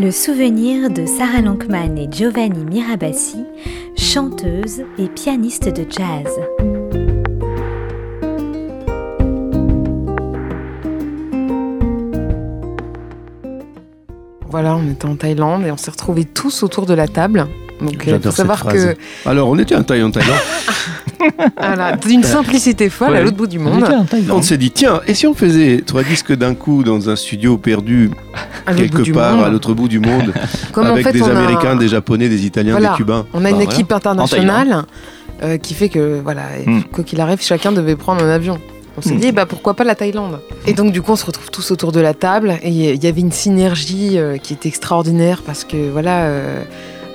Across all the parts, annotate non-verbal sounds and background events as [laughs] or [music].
Le souvenir de Sarah Lankman et Giovanni Mirabassi, chanteuse et pianiste de jazz. Voilà, on était en Thaïlande et on s'est retrouvés tous autour de la table. Donc, il faut savoir que. Alors, on était en Thaïlande. [laughs] voilà, d'une simplicité folle à l'autre bout du monde. On, s'est dit, tiens, et si on faisait trois disques d'un coup dans un studio perdu quelque part à l'autre bout du monde, [laughs] avec des Américains, des Japonais, des Italiens, des Cubains On a une bah, équipe internationale euh, qui fait que, voilà, hmm. quoi qu'il arrive, chacun devait prendre un avion. On s'est hmm. dit, bah, pourquoi pas la Thaïlande Et donc, du coup, on se retrouve tous autour de la table. Et il y avait une synergie euh, qui était extraordinaire parce que, voilà, euh,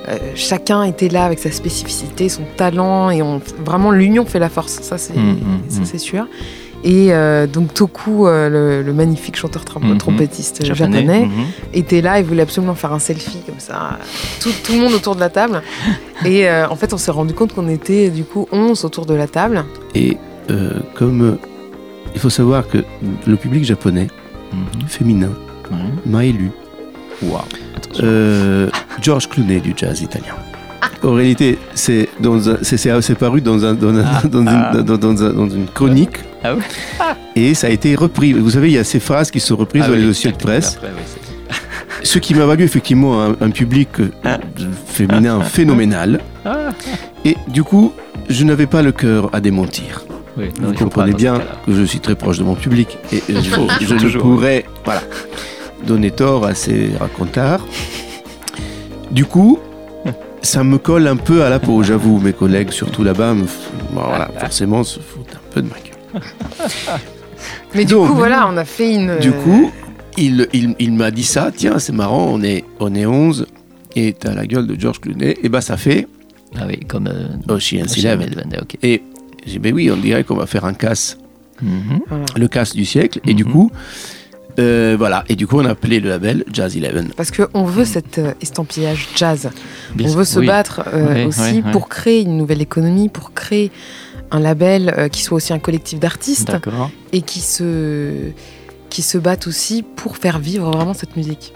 euh, chacun était là avec sa spécificité, son talent. Et on, vraiment, l'union fait la force. Ça, c'est hmm, hmm, sûr. Et donc Toku, le, magnifique chanteur trompettiste japonais, était là et voulait absolument faire un selfie comme ça, tout, tout le monde autour de la table. [laughs] Et en fait, on s'est rendu compte qu'on était du coup 11 autour de la table. Et comme il faut savoir que le public japonais, mhm. féminin, m'a élu euh, George Clooney du jazz italien. En réalité, c'est paru dans, un, dans, ah. [laughs] dans, une, chronique. Ah [laughs] et ça a été repris. Vous savez, il y a ces phrases qui sont reprises ah dans les dossiers de presse. ce qui m'a valu effectivement un, public euh, féminin phénoménal. Et du coup, je n'avais pas le cœur à démentir. Vous comprenez bien que je suis très proche de mon public et je, [laughs] je ne pourrais voilà, donner tort à ces racontards. Du coup, ça me colle un peu à la peau, j'avoue. Mes collègues, surtout là-bas, voilà, forcément, se foutent un peu de ma gueule. [laughs] Mais du coup, voilà, on a fait une. Du coup, il, il, il m'a dit ça. Tiens, c'est marrant, on est, on est 11 et t'as la gueule de George Clooney. Et bah, ça fait. Ah oui, comme. Euh, Ocean's Eleven. Ok. Et j'ai dit, ben oui, on dirait qu'on va faire un casse, mhm. le casse du siècle. Et du mhm. coup, euh, voilà, et du coup on a appelé le label Jazz Eleven. Parce qu'on veut cet euh, estampillage jazz. on veut se battre euh, aussi pour créer une nouvelle économie, pour créer un label qui soit aussi un collectif d'artistes et qui se, qui se battent aussi pour faire vivre vraiment cette musique.